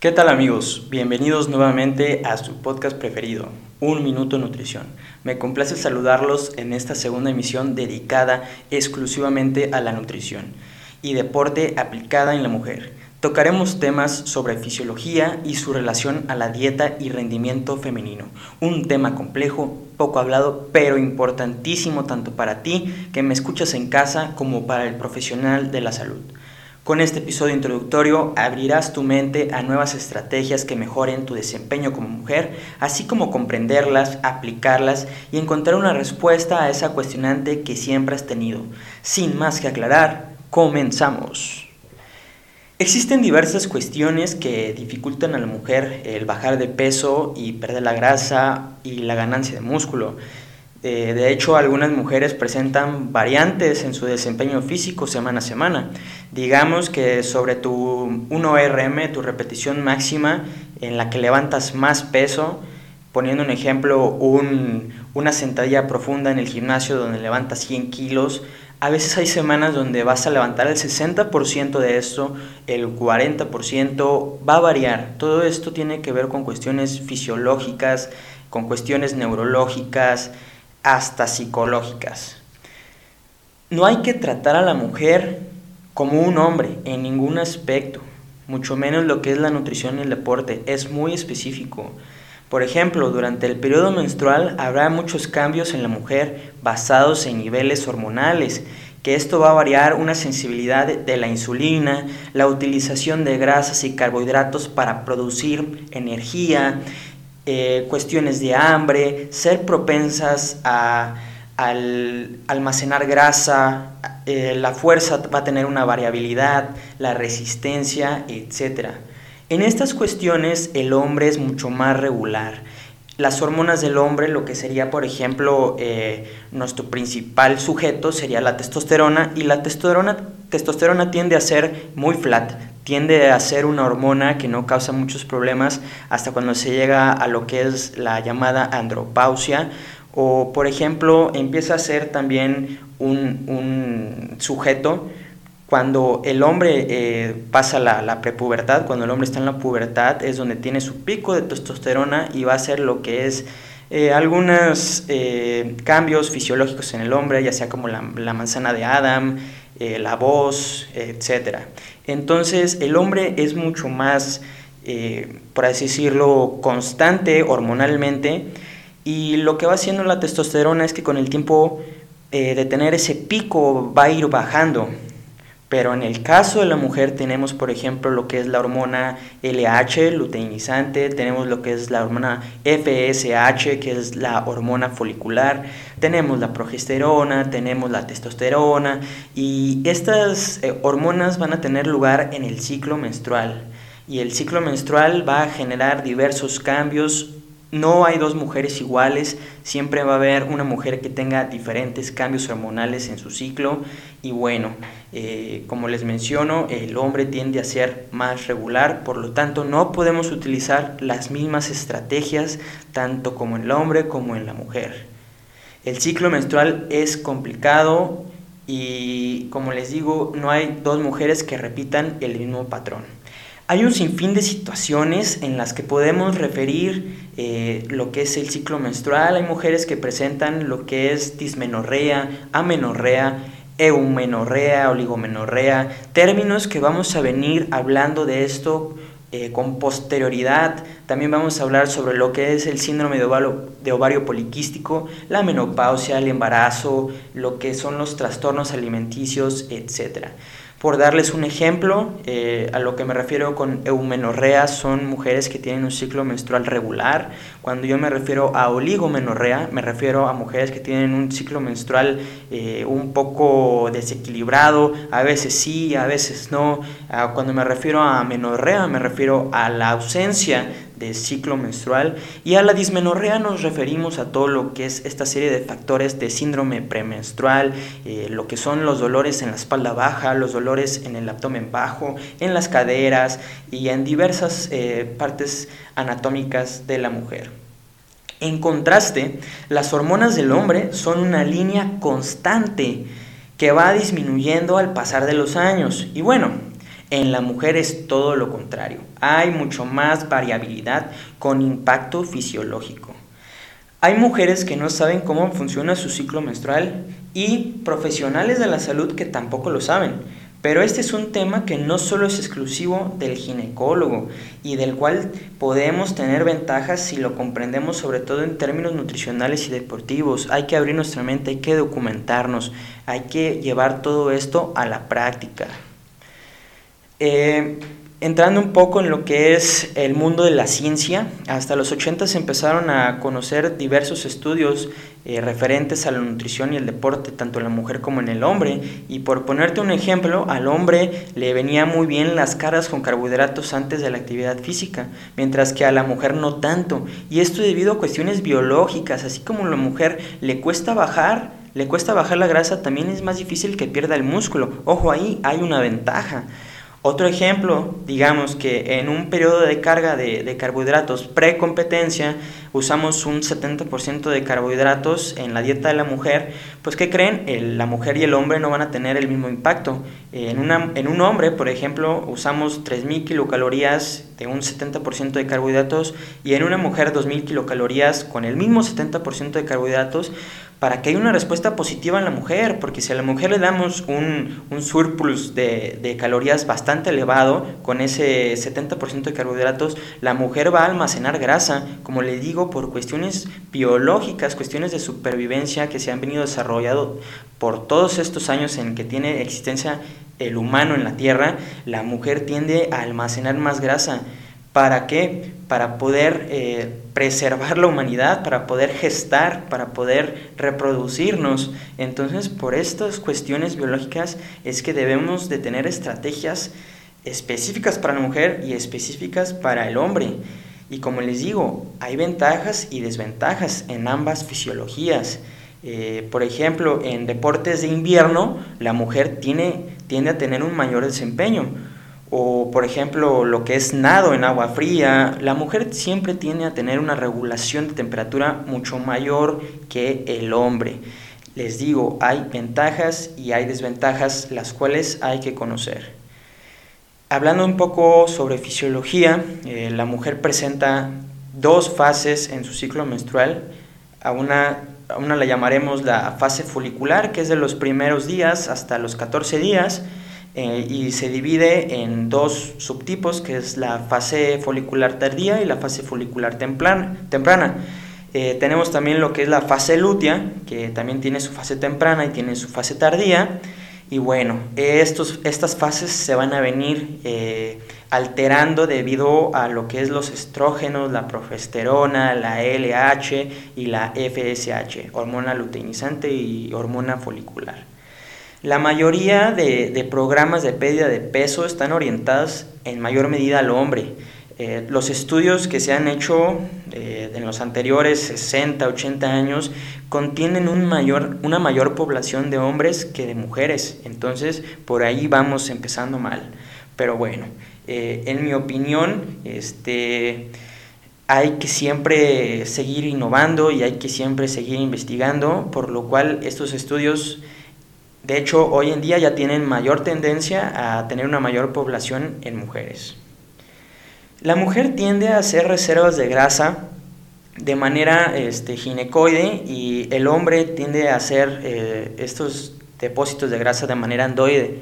¿Qué tal amigos? Bienvenidos nuevamente a su podcast preferido, Un Minuto Nutrición. Me complace saludarlos en esta segunda emisión dedicada exclusivamente a la nutrición y deporte aplicada en la mujer. Tocaremos temas sobre fisiología y su relación a la dieta y rendimiento femenino. Un tema complejo, poco hablado, pero importantísimo tanto para ti que me escuchas en casa como para el profesional de la salud. Con este episodio introductorio abrirás tu mente a nuevas estrategias que mejoren tu desempeño como mujer, así como comprenderlas, aplicarlas y encontrar una respuesta a esa cuestionante que siempre has tenido. Sin más que aclarar, comenzamos. Existen diversas cuestiones que dificultan a la mujer el bajar de peso y perder la grasa y la ganancia de músculo. Eh, de hecho, algunas mujeres presentan variantes en su desempeño físico semana a semana. Digamos que sobre tu 1RM, tu repetición máxima en la que levantas más peso, poniendo un ejemplo, una sentadilla profunda en el gimnasio donde levantas 100 kilos, a veces hay semanas donde vas a levantar el 60% de esto, el 40%, va a variar. Todo esto tiene que ver con cuestiones fisiológicas, con cuestiones neurológicas, hasta psicológicas. No hay que tratar a la mujer como un hombre en ningún aspecto, mucho menos lo que es la nutrición y el deporte, es muy específico. Por ejemplo, durante el periodo menstrual habrá muchos cambios en la mujer basados en niveles hormonales, que esto va a variar una sensibilidad de la insulina, la utilización de grasas y carbohidratos para producir energía, eh, cuestiones de hambre, ser propensas a, al almacenar grasa, eh, la fuerza va a tener una variabilidad, la resistencia, etc. En estas cuestiones el hombre es mucho más regular. Las hormonas del hombre, lo que sería, por ejemplo, eh, nuestro principal sujeto sería la testosterona y la testosterona, testosterona tiende a ser muy flat, tiende a ser una hormona que no causa muchos problemas hasta cuando se llega a lo que es la llamada andropausia. O por ejemplo empieza a ser también un, sujeto cuando el hombre eh, pasa la, la, prepubertad, cuando el hombre está en la pubertad es donde tiene su pico de testosterona y va a ser lo que es eh, algunos eh, cambios fisiológicos en el hombre, ya sea como la, la manzana de Adam, la voz, etcétera. Entonces el hombre es mucho más, eh, por así decirlo, constante hormonalmente y lo que va haciendo la testosterona es que con el tiempo eh, de tener ese pico va a ir bajando. Pero en el caso de la mujer tenemos, por ejemplo, lo que es la hormona LH, luteinizante, tenemos lo que es la hormona FSH, que es la hormona folicular, tenemos la progesterona, tenemos la testosterona, y estas eh, hormonas van a tener lugar en el ciclo menstrual. Y el ciclo menstrual va a generar diversos cambios no hay dos mujeres iguales, siempre va a haber una mujer que tenga diferentes cambios hormonales en su ciclo y bueno, eh, como les menciono, el hombre tiende a ser más regular, por lo tanto no podemos utilizar las mismas estrategias tanto como en el hombre como en la mujer. El ciclo menstrual es complicado y como les digo, no hay dos mujeres que repitan el mismo patrón. Hay un sinfín de situaciones en las que podemos referir eh, lo que es el ciclo menstrual. Hay mujeres que presentan lo que es dismenorrea, amenorrea, eumenorrea, oligomenorrea, términos que vamos a venir hablando de esto eh, con posterioridad. También vamos a hablar sobre lo que es el síndrome de ovario, de ovario, poliquístico, la menopausia, el embarazo, lo que son los trastornos alimenticios, etcétera. Por darles un ejemplo, eh, a lo que me refiero con eumenorrea son mujeres que tienen un ciclo menstrual regular. Cuando yo me refiero a oligomenorrea, me refiero a mujeres que tienen un ciclo menstrual eh, un poco desequilibrado, a veces sí, a veces no. Ah, cuando me refiero a menorrea, me refiero a la ausencia de ciclo menstrual y a la dismenorrea nos referimos a todo lo que es esta serie de factores de síndrome premenstrual, eh, lo que son los dolores en la espalda baja, los dolores en el abdomen bajo, en las caderas y en diversas eh, partes anatómicas de la mujer. En contraste, las hormonas del hombre son una línea constante que va disminuyendo al pasar de los años. Y bueno, En la mujer es todo lo contrario. Hay mucho más variabilidad con impacto fisiológico. Hay mujeres que no saben cómo funciona su ciclo menstrual y profesionales de la salud que tampoco lo saben. Pero este es un tema que no solo es exclusivo del ginecólogo y del cual podemos tener ventajas si lo comprendemos sobre todo en términos nutricionales y deportivos. Hay que abrir nuestra mente, hay que documentarnos, hay que llevar todo esto a la práctica. Eh, entrando un poco en lo que es el mundo de la ciencia, hasta los 80 se empezaron a conocer diversos estudios eh, referentes a la nutrición y el deporte, tanto en la mujer como en el hombre. Y por ponerte un ejemplo, al hombre le venía muy bien las caras con carbohidratos antes de la actividad física, mientras que a la mujer no tanto. Y esto debido a cuestiones biológicas, así como a la mujer le cuesta bajar le cuesta bajar la grasa, también es más difícil que pierda el músculo. Ojo, ahí hay una ventaja. Otro ejemplo, digamos que en un periodo de carga de, de carbohidratos pre-competencia usamos un 70% de carbohidratos en la dieta de la mujer, pues ¿qué creen? la mujer y el hombre no van a tener el mismo impacto. en, una, en un hombre, por ejemplo, usamos 3.000 kilocalorías de un 70% de carbohidratos y en una mujer 2.000 kilocalorías con el mismo 70% de carbohidratos, para que haya una respuesta positiva en la mujer, porque si a la mujer le damos un, surplus de, de, calorías bastante elevado, con ese 70% de carbohidratos, la mujer va a almacenar grasa, como le digo, por cuestiones biológicas, cuestiones de supervivencia que se han venido desarrollando por todos estos años en que tiene existencia el humano en la Tierra, la mujer tiende a almacenar más grasa. ¿Para qué? Para poder eh, preservar la humanidad, para poder gestar, para poder reproducirnos. Entonces, por estas cuestiones biológicas es que debemos de tener estrategias específicas para la mujer y específicas para el hombre. Y como les digo, hay ventajas y desventajas en ambas fisiologías. Eh, por ejemplo, en deportes de invierno, la mujer tiene, tiende a tener un mayor desempeño o por ejemplo lo que es nado en agua fría, la mujer siempre tiene a tener una regulación de temperatura mucho mayor que el hombre. Les digo, hay ventajas y hay desventajas las cuales hay que conocer. Hablando un poco sobre fisiología, eh, la mujer presenta dos fases en su ciclo menstrual. A una, a una la llamaremos la fase folicular, que es de los primeros días hasta los 14 días, eh, y se divide en dos subtipos, que es la fase folicular tardía y la fase folicular temprana. Eh, tenemos también lo que es la fase lútea, que también tiene su fase temprana y tiene su fase tardía. Y bueno, estos, estas fases se van a venir eh, alterando debido a lo que es los estrógenos, la progesterona, la LH y la FSH, hormona luteinizante y hormona folicular. La mayoría de, programas de pérdida de peso están orientados en mayor medida al hombre. Eh, los estudios que se han hecho eh, en los anteriores 60, 80 años contienen un mayor, una mayor población de hombres que de mujeres. Entonces, por ahí vamos empezando mal. Pero bueno, eh, en mi opinión, este, hay que siempre seguir innovando y hay que siempre seguir investigando, por lo cual estos estudios de hecho, hoy en día ya tienen mayor tendencia a tener una mayor población en mujeres. La mujer tiende a hacer reservas de grasa de manera este, ginecoide y el hombre tiende a hacer eh, estos depósitos de grasa de manera andoide,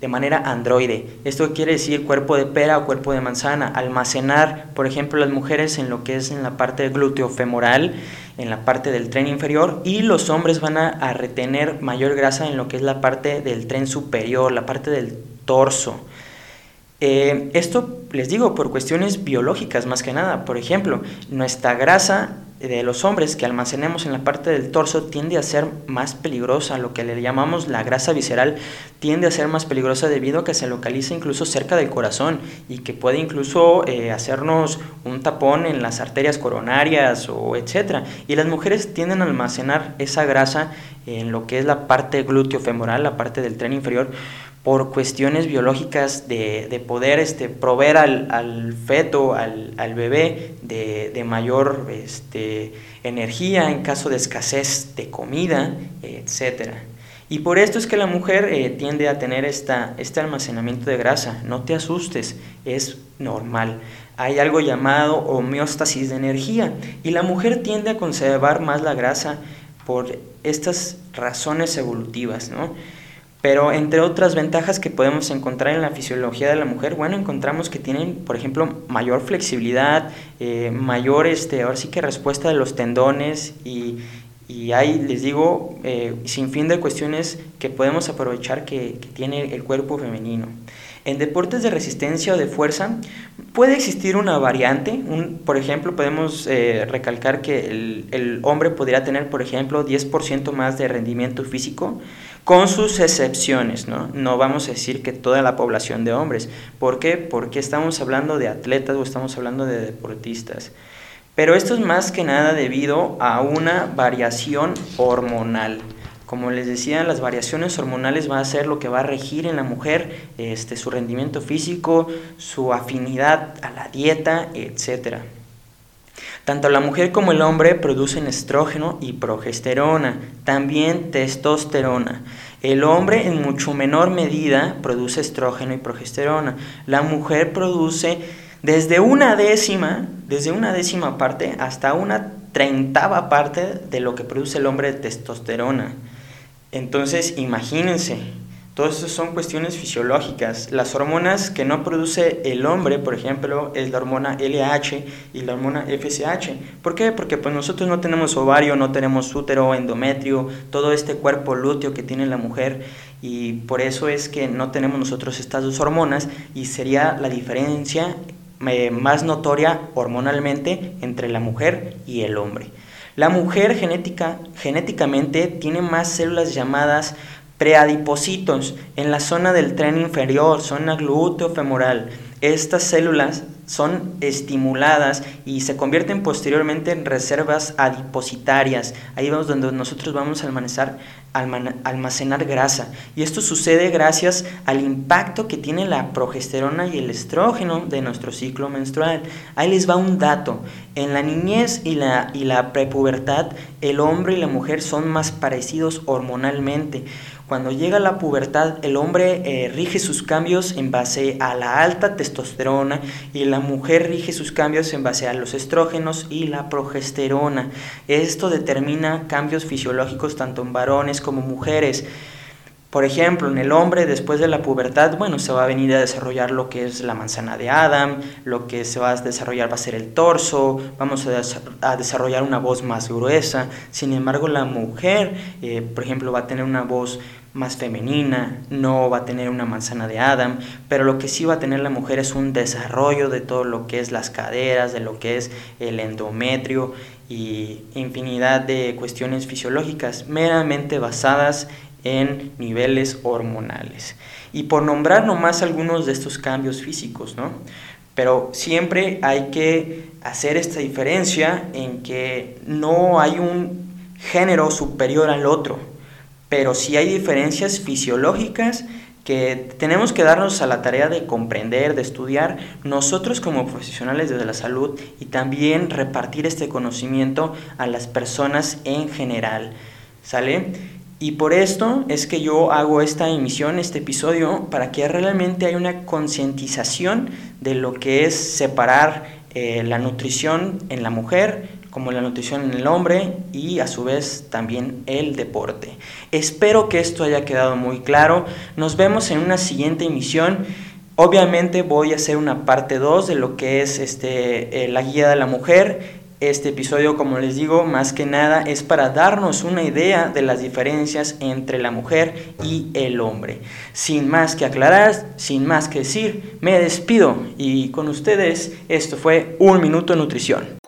de manera androide. Esto quiere decir cuerpo de pera o cuerpo de manzana. Almacenar, por ejemplo, las mujeres en lo que es en la parte glúteo femoral en la parte del tren inferior y los hombres van a, retener mayor grasa en lo que es la parte del tren superior, la parte del torso. Eh, esto les digo por cuestiones biológicas más que nada. Por ejemplo, nuestra grasa de los hombres que almacenemos en la parte del torso tiende a ser más peligrosa, lo que le llamamos la grasa visceral tiende a ser más peligrosa debido a que se localiza incluso cerca del corazón y que puede incluso eh, hacernos un tapón en las arterias coronarias o etcétera. Y las mujeres tienden a almacenar esa grasa en lo que es la parte glúteo femoral, la parte del tren inferior, por cuestiones biológicas de, poder este, proveer al, feto, al, bebé, de, mayor este, energía en caso de escasez de comida, etc. Y por esto es que la mujer eh, tiende a tener esta, este almacenamiento de grasa. No te asustes, es normal. Hay algo llamado homeostasis de energía y la mujer tiende a conservar más la grasa por estas razones evolutivas, ¿no? Pero entre otras ventajas que podemos encontrar en la fisiología de la mujer, bueno, encontramos que tienen, por ejemplo, mayor flexibilidad, eh, mayor, este, ahora sí que respuesta de los tendones y, y hay, les digo, eh, sin fin de cuestiones que podemos aprovechar que, tiene el cuerpo femenino. En deportes de resistencia o de fuerza puede existir una variante. Un, por ejemplo, podemos eh, recalcar que el, el, hombre podría tener, por ejemplo, 10% más de rendimiento físico, con sus excepciones, ¿no? No vamos a decir que toda la población de hombres. ¿Por qué? Porque estamos hablando de atletas o estamos hablando de deportistas. Pero esto es más que nada debido a una variación hormonal. Como les decía, las variaciones hormonales van a ser lo que va a regir en la mujer este, su rendimiento físico, su afinidad a la dieta, etc. Tanto la mujer como el hombre producen estrógeno y progesterona, también testosterona. El hombre en mucho menor medida produce estrógeno y progesterona. La mujer produce desde una décima, desde una décima parte hasta una treintava parte de lo que produce el hombre de testosterona. Entonces, imagínense, Todas esas son cuestiones fisiológicas. Las hormonas que no produce el hombre, por ejemplo, es la hormona LH y la hormona FSH. ¿Por qué? Porque pues nosotros no tenemos ovario, no tenemos útero, endometrio, todo este cuerpo lúteo que tiene la mujer y por eso es que no tenemos nosotros estas dos hormonas y sería la diferencia eh, más notoria hormonalmente entre la mujer y el hombre. La mujer genética, genéticamente tiene más células llamadas preadipocitos en la zona del tren inferior, zona glúteo-femoral. Estas células son estimuladas y se convierten posteriormente en reservas adipositarias. Ahí vamos donde nosotros vamos a almacenar, almacenar grasa. Y esto sucede gracias al impacto que tiene la progesterona y el estrógeno de nuestro ciclo menstrual. Ahí les va un dato. En la niñez y la, y la prepubertad, el hombre y la mujer son más parecidos hormonalmente. Cuando llega la pubertad, el hombre eh, rige sus cambios en base a la alta testosterona y la mujer rige sus cambios en base a los estrógenos y la progesterona. Esto determina cambios fisiológicos tanto en varones como mujeres. Por ejemplo, en el hombre después de la pubertad, bueno, se va a venir a desarrollar lo que es la manzana de Adam, lo que se va a desarrollar va a ser el torso, vamos a, desarrollar una voz más gruesa. Sin embargo, la mujer, eh, por ejemplo, va a tener una voz más femenina, no va a tener una manzana de Adam, pero lo que sí va a tener la mujer es un desarrollo de todo lo que es las caderas, de lo que es el endometrio y infinidad de cuestiones fisiológicas meramente basadas en niveles hormonales. Y por nombrar nomás algunos de estos cambios físicos, ¿no? Pero siempre hay que hacer esta diferencia en que no hay un género superior al otro pero sí hay diferencias fisiológicas que tenemos que darnos a la tarea de comprender, de estudiar nosotros como profesionales de la salud y también repartir este conocimiento a las personas en general. ¿Sale? Y por esto es que yo hago esta emisión, este episodio, para que realmente haya una concientización de lo que es separar eh, la nutrición en la mujer como la nutrición en el hombre y a su vez también el deporte. Espero que esto haya quedado muy claro. Nos vemos en una siguiente emisión. Obviamente voy a hacer una parte 2 de lo que es este, eh, la guía de la mujer. Este episodio, como les digo, más que nada es para darnos una idea de las diferencias entre la mujer y el hombre. Sin más que aclarar, sin más que decir, me despido y con ustedes esto fue Un Minuto Nutrición.